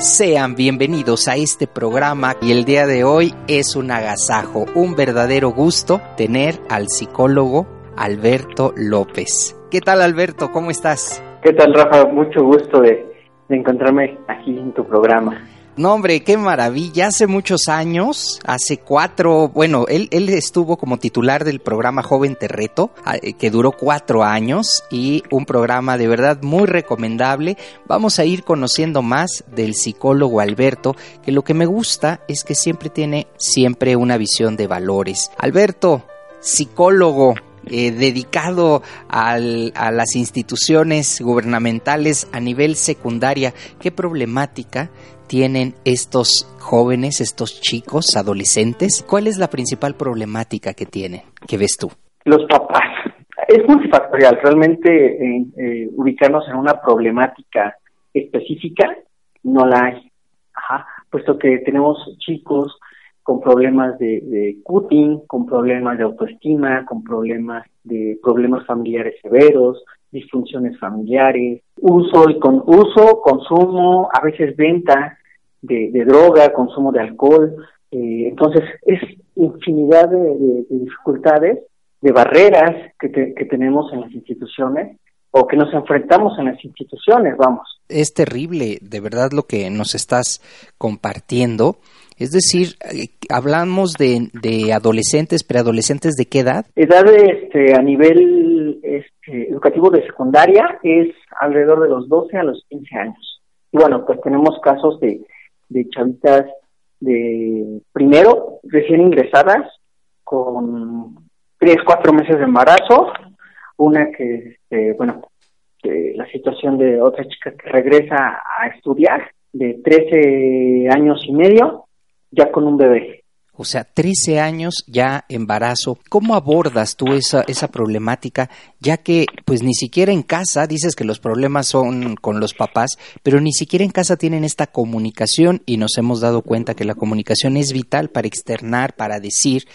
Sean bienvenidos a este programa y el día de hoy es un agasajo, un verdadero gusto tener al psicólogo Alberto López. ¿Qué tal Alberto? ¿Cómo estás? ¿Qué tal Rafa? Mucho gusto de, encontrarme aquí en tu programa. No, hombre, qué maravilla. Hace muchos años, hace cuatro, bueno, él, él estuvo como titular del programa Joven Terreto, eh, que duró cuatro años y un programa de verdad muy recomendable. Vamos a ir conociendo más del psicólogo Alberto, que lo que me gusta es que siempre tiene siempre una visión de valores. Alberto, psicólogo, eh, dedicado a las instituciones gubernamentales a nivel secundaria. ¿Qué problemática tienen estos jóvenes, estos chicos, adolescentes? ¿Cuál es la principal problemática que tienen, que ves tú? Los papás. Es multifactorial, realmente eh, eh, ubicarnos en una problemática específica no la hay, Ajá. puesto que tenemos chicos con problemas de, de cutting, con problemas de autoestima, con problemas de problemas familiares severos, disfunciones familiares, uso y con uso, consumo, a veces venta de, de droga, consumo de alcohol. Eh, entonces, es infinidad de, de, de dificultades, de barreras que, te, que tenemos en las instituciones o que nos enfrentamos en las instituciones, vamos. Es terrible, de verdad, lo que nos estás compartiendo. Es decir, eh, hablamos de, de adolescentes, preadolescentes, ¿de qué edad? Edad este, a nivel este, educativo de secundaria es alrededor de los 12 a los 15 años. Y bueno, pues tenemos casos de, de chavitas de primero, recién ingresadas, con tres, cuatro meses de embarazo, una que, este, bueno, la situación de otra chica que regresa a estudiar, de 13 años y medio, ya con un bebé. O sea, 13 años ya embarazo. ¿Cómo abordas tú esa, esa problemática? Ya que, pues ni siquiera en casa, dices que los problemas son con los papás, pero ni siquiera en casa tienen esta comunicación y nos hemos dado cuenta que la comunicación es vital para externar, para decir,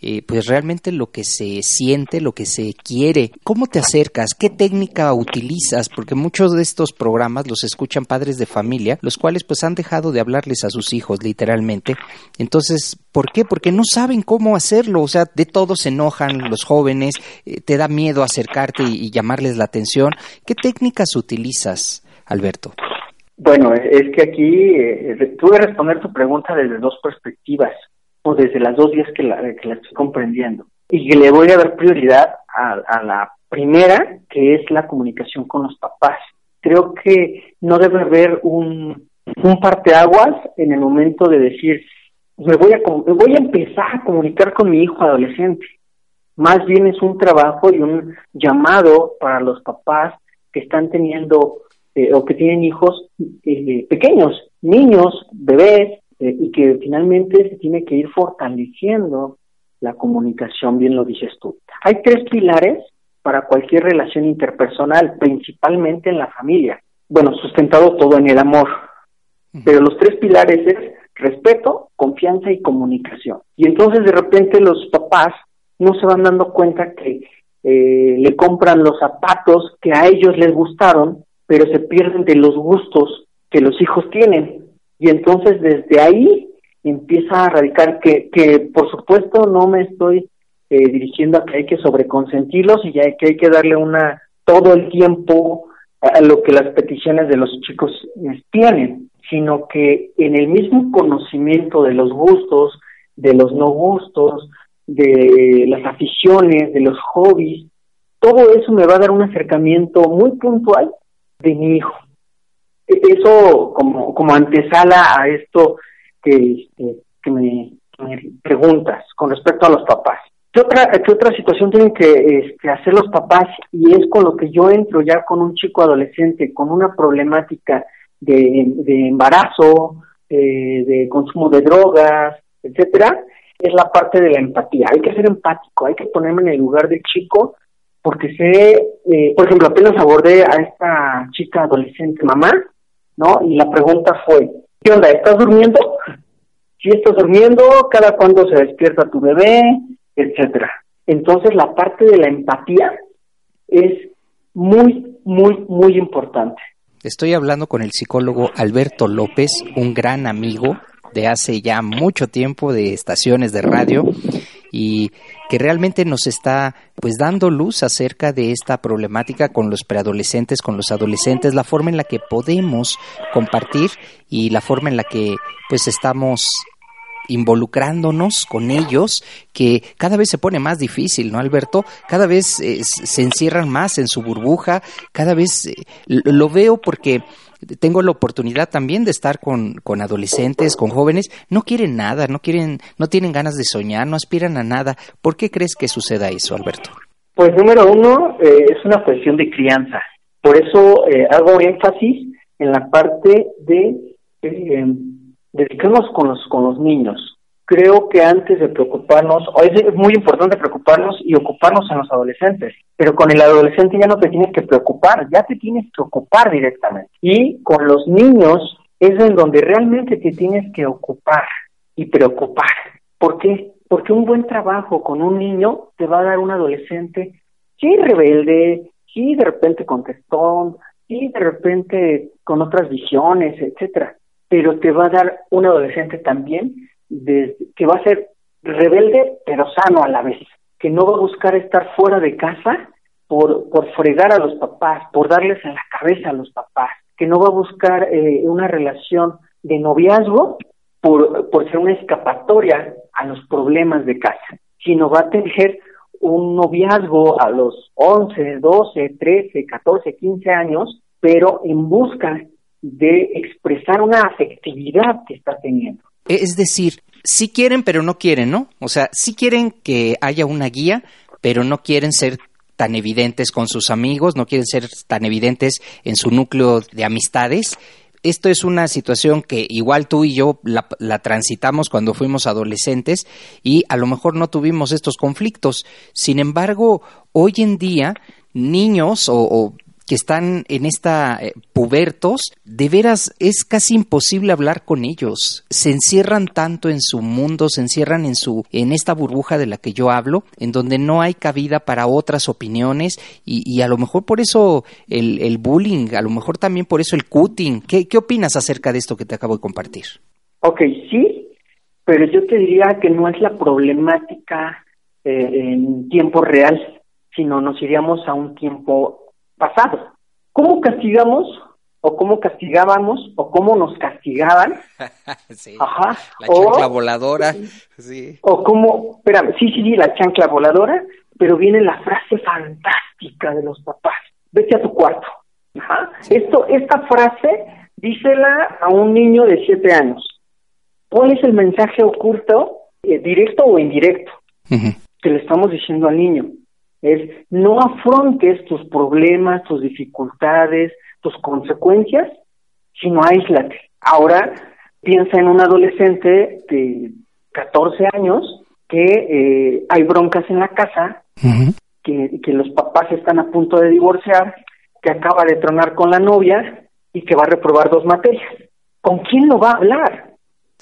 eh, pues realmente lo que se siente, lo que se quiere. ¿Cómo te acercas? ¿Qué técnica utilizas? Porque muchos de estos programas los escuchan padres de familia, los cuales pues han dejado de hablarles a sus hijos literalmente. Entonces, ¿por qué? Porque no saben cómo hacerlo. O sea, de todos se enojan los jóvenes, eh, te da miedo acercarte y, y llamarles la atención. ¿Qué técnicas utilizas, Alberto? Bueno, es que aquí eh, tuve que responder tu pregunta desde dos perspectivas o desde las dos vías que la, que la estoy comprendiendo. Y le voy a dar prioridad a, a la primera, que es la comunicación con los papás. Creo que no debe haber un, un parteaguas en el momento de decir, me voy, a, me voy a empezar a comunicar con mi hijo adolescente. Más bien es un trabajo y un llamado para los papás que están teniendo eh, o que tienen hijos eh, pequeños, niños, bebés, eh, y que finalmente se tiene que ir fortaleciendo la comunicación, bien lo dices tú. Hay tres pilares para cualquier relación interpersonal, principalmente en la familia. Bueno, sustentado todo en el amor. Pero los tres pilares es respeto, confianza y comunicación. Y entonces de repente los papás no se van dando cuenta que eh, le compran los zapatos que a ellos les gustaron, pero se pierden de los gustos que los hijos tienen. Y entonces desde ahí empieza a radicar que, que por supuesto no me estoy eh, dirigiendo a que hay que sobreconsentirlos y que hay que darle una todo el tiempo a lo que las peticiones de los chicos tienen, sino que en el mismo conocimiento de los gustos, de los no gustos, de las aficiones, de los hobbies, todo eso me va a dar un acercamiento muy puntual de mi hijo. Eso como, como antesala a esto que, este, que, me, preguntas con respecto a los papás. ¿Qué otra, qué otra situación tienen que este, hacer los papás? Y es con lo que yo entro ya con un chico adolescente con una problemática de, de embarazo, eh, de consumo de drogas, etcétera, es la parte de la empatía. Hay que ser empático, hay que ponerme en el lugar del chico, porque sé, eh, por ejemplo, apenas abordé a esta chica adolescente mamá, ¿no? Y la pregunta fue, ¿qué onda? ¿Estás durmiendo? Si estás durmiendo, cada cuándo se despierta tu bebé, etcétera. Entonces la parte de la empatía es muy, muy, muy importante. Estoy hablando con el psicólogo Alberto López, un gran amigo de hace ya mucho tiempo de estaciones de radio y que realmente nos está pues dando luz acerca de esta problemática con los preadolescentes, con los adolescentes, la forma en la que podemos compartir y la forma en la que pues estamos involucrándonos con ellos, que cada vez se pone más difícil, ¿no, Alberto? Cada vez eh, se encierran más en su burbuja, cada vez eh, lo veo porque tengo la oportunidad también de estar con, con, adolescentes, con jóvenes, no quieren nada, no quieren, no tienen ganas de soñar, no aspiran a nada. ¿Por qué crees que suceda eso, Alberto? Pues número uno, eh, es una cuestión de crianza. Por eso eh, hago énfasis en la parte de eh, dedicarnos con los, con los niños creo que antes de preocuparnos, es muy importante preocuparnos y ocuparnos en los adolescentes, pero con el adolescente ya no te tienes que preocupar, ya te tienes que ocupar directamente. Y con los niños es en donde realmente te tienes que ocupar y preocupar. ¿Por qué? Porque un buen trabajo con un niño te va a dar un adolescente, sí rebelde, sí de repente contestón, sí de repente con otras visiones, etcétera, pero te va a dar un adolescente también que va a ser rebelde pero sano a la vez, que no va a buscar estar fuera de casa por, por fregar a los papás, por darles en la cabeza a los papás, que no va a buscar eh, una relación de noviazgo por, por ser una escapatoria a los problemas de casa, sino va a tener un noviazgo a los 11, 12, 13, 14, 15 años, pero en busca de expresar una afectividad que está teniendo. Es decir, sí quieren, pero no quieren, ¿no? O sea, sí quieren que haya una guía, pero no quieren ser tan evidentes con sus amigos, no quieren ser tan evidentes en su núcleo de amistades. Esto es una situación que igual tú y yo la, transitamos cuando fuimos adolescentes y a lo mejor no tuvimos estos conflictos. Sin embargo, hoy en día, niños o que están en esta eh, pubertos, de veras es casi imposible hablar con ellos. Se encierran tanto en su mundo, se encierran en su en esta burbuja de la que yo hablo, en donde no hay cabida para otras opiniones y, a lo mejor por eso el, bullying, a lo mejor también por eso el cutting. ¿Qué, ¿Qué opinas acerca de esto que te acabo de compartir? Ok, sí, pero yo te diría que no es la problemática eh, en tiempo real, sino nos iríamos a un tiempo pasado. ¿Cómo castigamos o cómo castigábamos o cómo nos castigaban? sí, Ajá. La chancla voladora. Sí. O cómo, espérame, sí, sí, sí, la chancla voladora, pero viene la frase fantástica de los papás. Vete a tu cuarto. Ajá. Esto, esta frase, dísela a un niño de siete años. ¿Cuál es el mensaje oculto, eh, directo o indirecto? Que le estamos diciendo al niño es no afrontes tus problemas, tus dificultades, tus consecuencias, sino aíslate. Ahora piensa en un adolescente de 14 años que eh, hay broncas en la casa, que, que los papás están a punto de divorciar, que acaba de tronar con la novia y que va a reprobar dos materias. ¿Con quién lo va a hablar?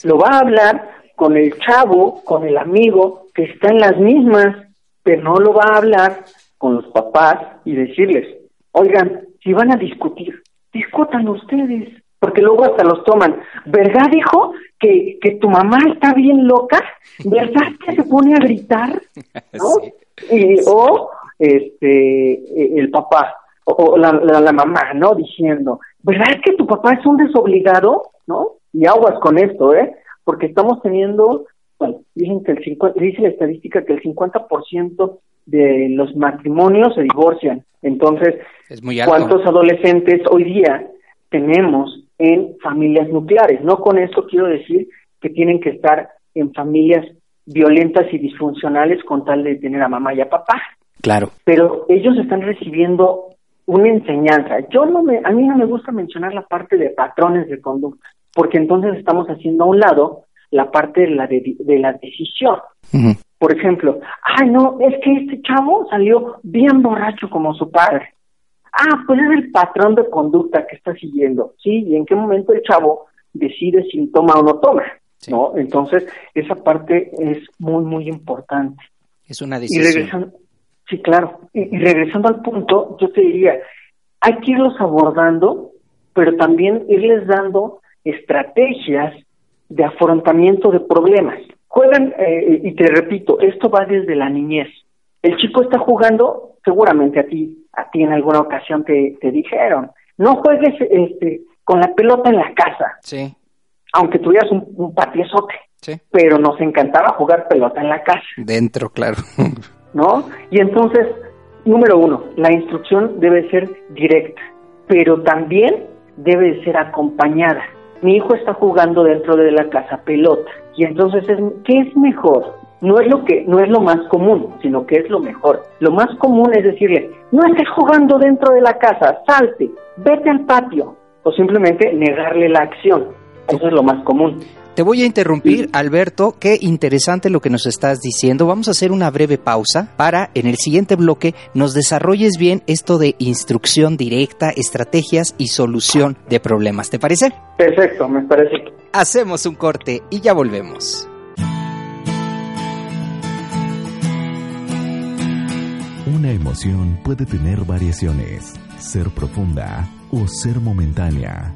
Lo va a hablar con el chavo, con el amigo que está en las mismas pero no lo va a hablar con los papás y decirles, oigan, si van a discutir, discutan ustedes, porque luego hasta los toman. ¿Verdad, hijo, que, que tu mamá está bien loca? ¿Verdad que se pone a gritar? ¿No? Y, o este, el papá, o la, la, mamá, ¿no? Diciendo, ¿verdad que tu papá es un desobligado? ¿No? Y aguas con esto, ¿eh? Porque estamos teniendo, bueno, dicen que el 50, dice la estadística que el 50% de los matrimonios se divorcian. Entonces, ¿cuántos adolescentes hoy día tenemos en familias nucleares? No con esto quiero decir que tienen que estar en familias violentas y disfuncionales con tal de tener a mamá y a papá. Claro. Pero ellos están recibiendo una enseñanza. Yo no me, a mí no me gusta mencionar la parte de patrones de conducta, porque entonces estamos haciendo a un lado la parte de la de, la decisión. Por ejemplo, ay no, es que este chavo salió bien borracho como su padre. Ah, pues es el patrón de conducta que está siguiendo, ¿sí? Y en qué momento el chavo decide si toma o no toma, ¿no? Entonces, esa parte es muy, muy importante. Es una decisión. sí, claro. Y, regresando al punto, yo te diría, hay que irlos abordando, pero también irles dando estrategias de afrontamiento de problemas. Juegan, eh, y te repito, esto va desde la niñez. El chico está jugando, seguramente a ti, a ti en alguna ocasión te, te dijeron, no juegues este, con la pelota en la casa. Sí. Aunque tuvieras un, un patiezote. Sí. Pero nos encantaba jugar pelota en la casa. Dentro, claro. ¿No? Y entonces, número uno, la instrucción debe ser directa, pero también debe ser acompañada mi hijo está jugando dentro de la casa pelota y entonces es, ¿qué es mejor? No es lo que no es lo más común, sino que es lo mejor. Lo más común es decirle, no estés jugando dentro de la casa, salte, vete al patio o simplemente negarle la acción. Eso es lo más común. Te voy a interrumpir, Alberto. Qué interesante lo que nos estás diciendo. Vamos a hacer una breve pausa para en el siguiente bloque nos desarrolles bien esto de instrucción directa, estrategias y solución de problemas. ¿Te parece? Perfecto, me parece. Hacemos un corte y ya volvemos. Una emoción puede tener variaciones, ser profunda o ser momentánea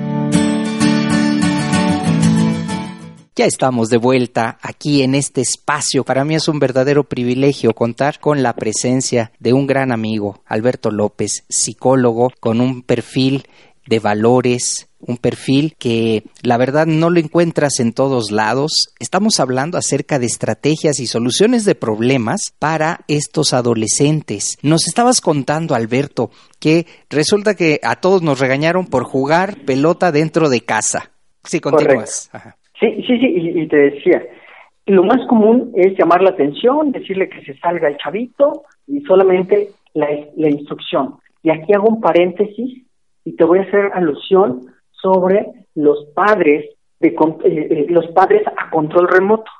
Ya estamos de vuelta aquí en este espacio. Para mí es un verdadero privilegio contar con la presencia de un gran amigo, Alberto López, psicólogo, con un perfil de valores, un perfil que la verdad no lo encuentras en todos lados. Estamos hablando acerca de estrategias y soluciones de problemas para estos adolescentes. Nos estabas contando, Alberto, que resulta que a todos nos regañaron por jugar pelota dentro de casa. Sí, continúas. Sí, sí, sí, y, te decía, lo más común es llamar la atención, decirle que se salga el chavito y solamente la, instrucción. Y aquí hago un paréntesis y te voy a hacer alusión sobre los padres de eh, eh, los padres a control remoto.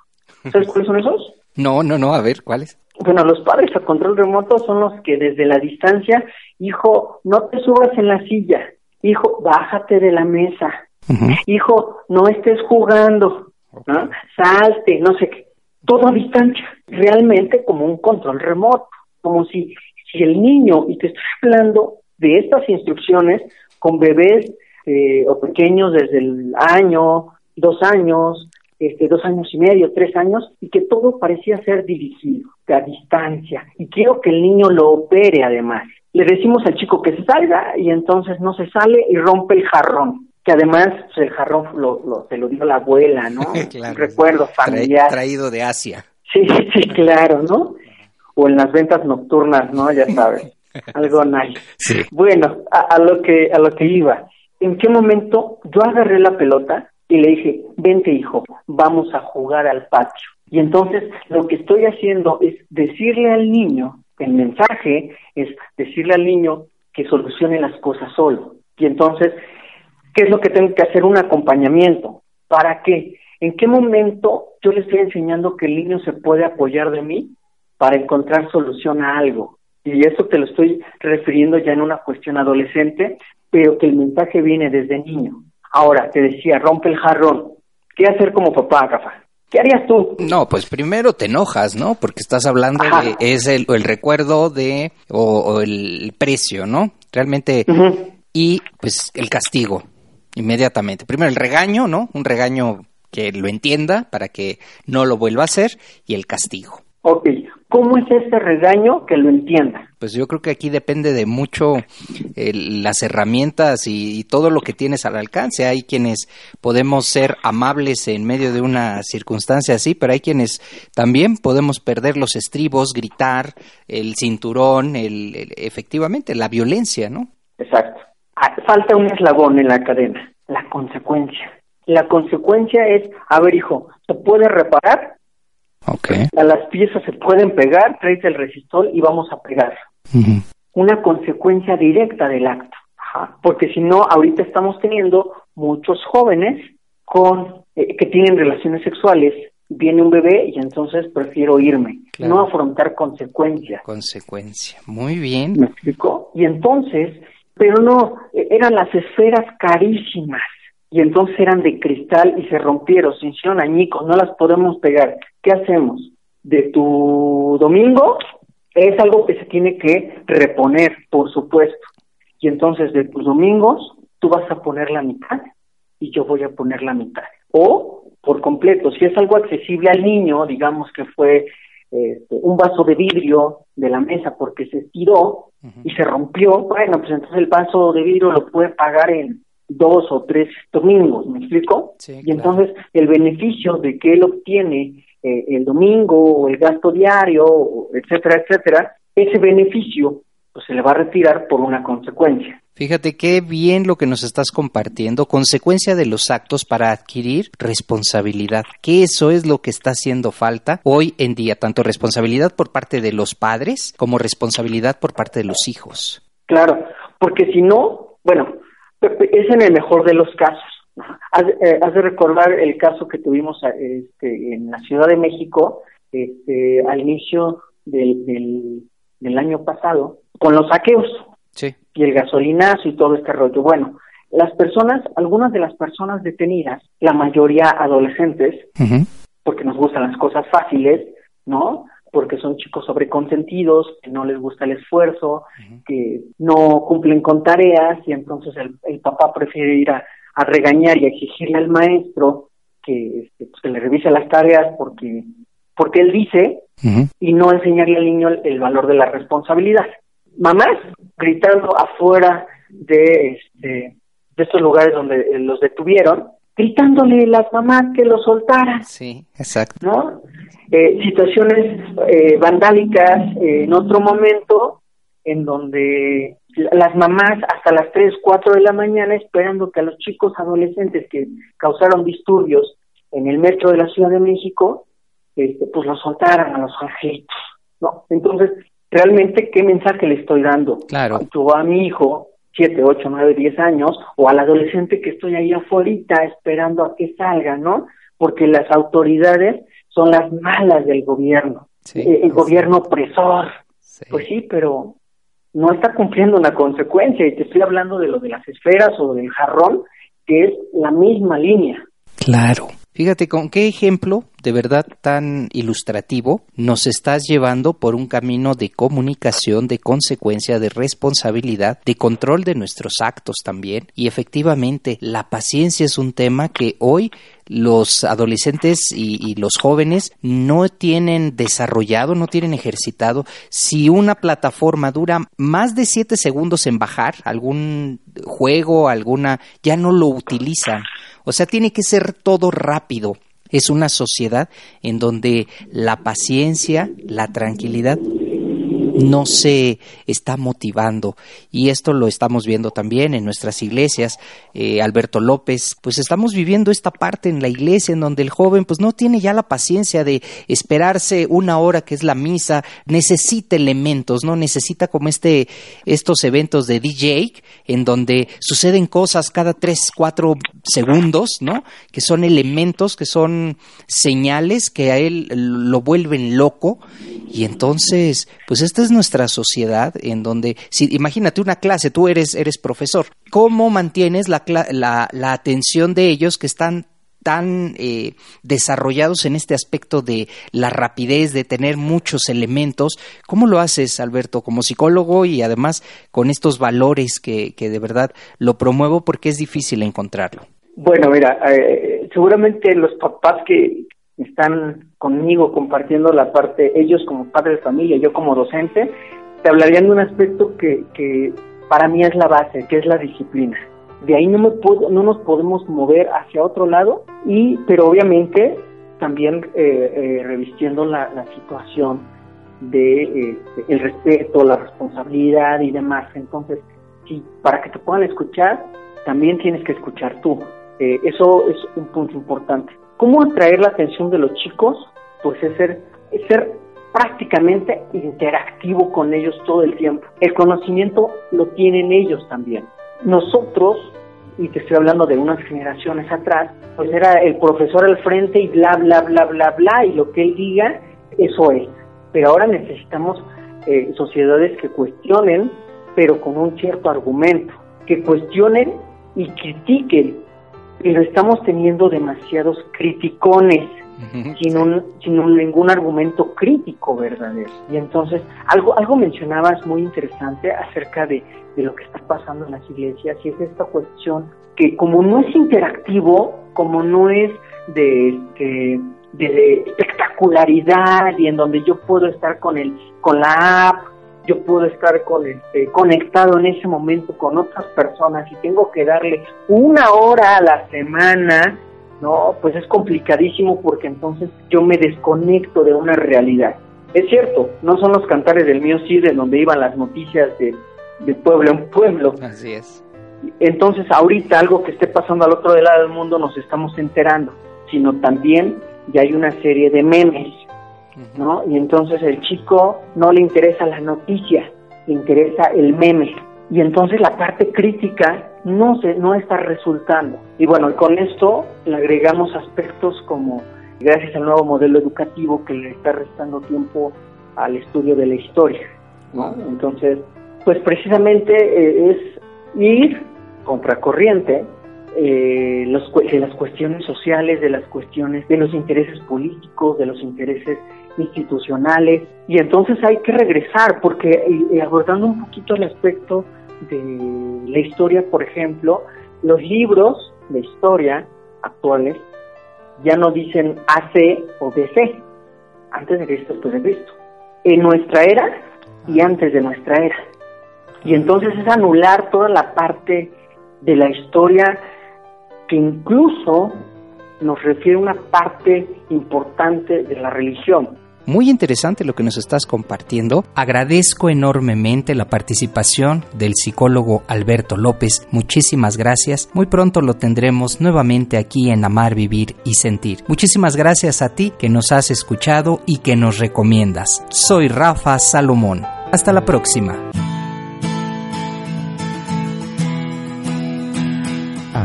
¿Sabes cuáles son esos? No, no, no, a ver, ¿cuáles? Bueno, los padres a control remoto son los que desde la distancia, hijo, no te subas en la silla, hijo, bájate de la mesa, Hijo, no estés jugando, salte, no sé qué. Todo a distancia, realmente como un control remoto, como si, si el niño, y te estoy hablando de estas instrucciones con bebés eh, o pequeños desde el año, dos años, este, dos años y medio, tres años, y que todo parecía ser dirigido, a distancia. Y quiero que el niño lo opere además. Le decimos al chico que se salga y entonces no se sale y rompe el jarrón que además el jarrón lo, lo, se lo dio la abuela, ¿no? claro, recuerdo familiar. traído de Asia. Sí, sí, claro, ¿no? O en las ventas nocturnas, ¿no? Ya sabes, algo nice. Sí. Bueno, a, lo que a lo que iba. ¿En qué momento yo agarré la pelota y le dije, vente hijo, vamos a jugar al patio? Y entonces lo que estoy haciendo es decirle al niño, el mensaje es decirle al niño que solucione las cosas solo. Y entonces ¿Qué es lo que tengo que hacer? Un acompañamiento. ¿Para qué? ¿En qué momento yo le estoy enseñando que el niño se puede apoyar de mí para encontrar solución a algo? Y eso te lo estoy refiriendo ya en una cuestión adolescente, pero que el mensaje viene desde niño. Ahora, te decía, rompe el jarrón. ¿Qué hacer como papá, Rafa? ¿Qué harías tú? No, pues primero te enojas, ¿no? Porque estás hablando de es el, el recuerdo de o, el precio, ¿no? Realmente y pues el castigo inmediatamente. Primero el regaño, ¿no? Un regaño que lo entienda para que no lo vuelva a hacer y el castigo. Ok, ¿cómo es ese regaño que lo entienda? Pues yo creo que aquí depende de mucho las herramientas y, todo lo que tienes al alcance. Hay quienes podemos ser amables en medio de una circunstancia así, pero hay quienes también podemos perder los estribos, gritar, el cinturón, el, efectivamente la violencia, ¿no? Exacto. Ah, falta un eslabón en la cadena, la consecuencia. La consecuencia es, a ver hijo, ¿se puede reparar? Okay. A las piezas se pueden pegar, traes el resistor y vamos a pegar. Una consecuencia directa del acto. Porque si no, ahorita estamos teniendo muchos jóvenes con eh, que tienen relaciones sexuales, viene un bebé y entonces prefiero irme, no afrontar consecuencias. Consecuencia, muy bien. ¿Me explico? Y entonces, pero no, e, eran las esferas carísimas y entonces eran de cristal y se rompieron, se hicieron añicos, no las podemos pegar. ¿Qué hacemos? De tu domingo es algo que se tiene que reponer, por supuesto. Y entonces de tus domingos tú vas a poner la mitad y yo voy a poner la mitad. O por completo, si es algo accesible al niño, digamos que fue este, un vaso de vidrio de la mesa porque se estiró y se rompió, bueno, pues entonces el vaso de vidrio lo puede pagar en dos o tres domingos, ¿me explico? y entonces el beneficio de que él obtiene eh, el domingo o el gasto diario, etcétera, etcétera, ese beneficio pues se le va a retirar por una consecuencia. Fíjate qué bien lo que nos estás compartiendo, consecuencia de los actos para adquirir responsabilidad, que eso es lo que está haciendo falta hoy en día, tanto responsabilidad por parte de los padres como responsabilidad por parte de los hijos. Claro, porque si no, bueno, es en el mejor de los casos. Eh, has, de recordar el caso que tuvimos este, en la Ciudad de México este, al inicio del, del, año pasado con los saqueos y el gasolinazo y todo este rollo. Bueno, las personas, algunas de las personas detenidas, la mayoría adolescentes, porque nos gustan las cosas fáciles, ¿no? porque son chicos sobreconsentidos, que no les gusta el esfuerzo, que no cumplen con tareas y entonces el, papá prefiere ir a, regañar y a exigirle al maestro que, este, pues, que le revise las tareas porque, porque él dice y no enseñarle al niño el, valor de la responsabilidad. Mamás gritando afuera de, este, de estos lugares donde los detuvieron, gritándole a las mamás que lo soltaran. Sí, exacto. ¿No? Eh, situaciones eh, vandálicas eh, en otro momento en donde las mamás hasta las 3, 4 de la mañana esperando que a los chicos adolescentes que causaron disturbios en el metro de la Ciudad de México, este, pues los soltaran a los angelitos, ¿no? Entonces, realmente, ¿qué mensaje le estoy dando? Claro. A mi hijo, 7, 8, 9, 10 años, o al adolescente que estoy ahí afuera esperando a que salga, ¿no? Porque las autoridades son las malas del gobierno, eh, el gobierno opresor. Pues sí, pero no está cumpliendo una consecuencia y te estoy hablando de lo de las esferas o del jarrón, que es la misma línea. Claro. Fíjate con qué ejemplo de verdad tan ilustrativo nos estás llevando por un camino de comunicación, de consecuencia, de responsabilidad, de control de nuestros actos también. Y efectivamente, la paciencia es un tema que hoy los adolescentes y, los jóvenes no tienen desarrollado, no tienen ejercitado. Si una plataforma dura más de siete segundos en bajar, algún juego, alguna, ya no lo utilizan. O sea, tiene que ser todo rápido. Es una sociedad en donde la paciencia, la tranquilidad no se está motivando. Y esto lo estamos viendo también en nuestras iglesias. Eh, Alberto López pues estamos viviendo esta parte en la iglesia en donde el joven pues no tiene ya la paciencia de esperarse una hora que es la misa necesita elementos no necesita como este estos eventos de DJ en donde suceden cosas cada tres cuatro segundos no que son elementos que son señales que a él lo vuelven loco. Y entonces pues este es nuestra sociedad en donde, si, imagínate una clase, tú eres, eres profesor, ¿cómo mantienes la, la, la atención de ellos que están tan eh, desarrollados en este aspecto de la rapidez, de tener muchos elementos. ¿Cómo lo haces, Alberto, como psicólogo y además con estos valores que, que de verdad lo promuevo porque es difícil encontrarlo? Bueno, mira, eh, seguramente los papás que están conmigo compartiendo la parte, ellos como padres de familia, yo como docente, te hablarían de un aspecto que, que para mí es la base, que es la disciplina. De ahí no, me puedo, no nos podemos mover hacia otro lado, y, pero obviamente también eh, eh, revistiendo la, situación de eh, el respeto, la responsabilidad y demás. Entonces, si para que te puedan escuchar, también tienes que escuchar tú. eso es un punto importante. ¿Cómo atraer la atención de los chicos? Pues es ser, es ser prácticamente interactivo con ellos todo el tiempo. El conocimiento lo tienen ellos también. Nosotros, y te estoy hablando de unas generaciones atrás, pues era el profesor al frente y bla, bla, bla, bla, bla, y lo que él diga, eso es. Pero ahora necesitamos eh, sociedades que cuestionen, pero con un cierto argumento, que cuestionen y critiquen, pero estamos teniendo demasiados criticones sin, un, sin ningún argumento crítico verdadero. Y entonces, algo, algo mencionabas muy interesante acerca de, de lo que está pasando en las iglesias, y es esta cuestión que como no es interactivo, como no es de, este, de espectacularidad y en donde yo puedo estar con el con la app yo puedo estar con este, conectado en ese momento con otras personas y tengo que darle una hora a la semana no, pues es complicadísimo porque entonces yo me desconecto de una realidad. Es cierto, no son los cantares del mío sí de donde iban las noticias de, de pueblo en pueblo. Así es. Entonces ahorita algo que esté pasando al otro lado del mundo nos estamos enterando, sino también ya hay una serie de memes, ¿no? Y entonces el chico no le interesa la noticia, le interesa el meme. Y entonces la parte crítica no, se, no está resultando. Y bueno, con esto le agregamos aspectos como, gracias al nuevo modelo educativo que le está restando tiempo al estudio de la historia, ¿no? Entonces, pues precisamente eh, es ir contracorriente eh, los, de las cuestiones sociales, de las cuestiones de los intereses políticos, de los intereses institucionales, y entonces hay que regresar, porque eh, abordando un poquito el aspecto de la historia, por ejemplo, los libros de historia actuales ya no dicen AC o DC, antes de Cristo, después de Cristo, en nuestra era y antes de nuestra era. Y entonces es anular toda la parte de la historia que incluso nos refiere una parte importante de la religión. Muy interesante lo que nos estás compartiendo. Agradezco enormemente la participación del psicólogo Alberto López. Muchísimas gracias. Muy pronto lo tendremos nuevamente aquí en Amar, Vivir y Sentir. Muchísimas gracias a ti que nos has escuchado y que nos recomiendas. Soy Rafa Salomón. Hasta la próxima.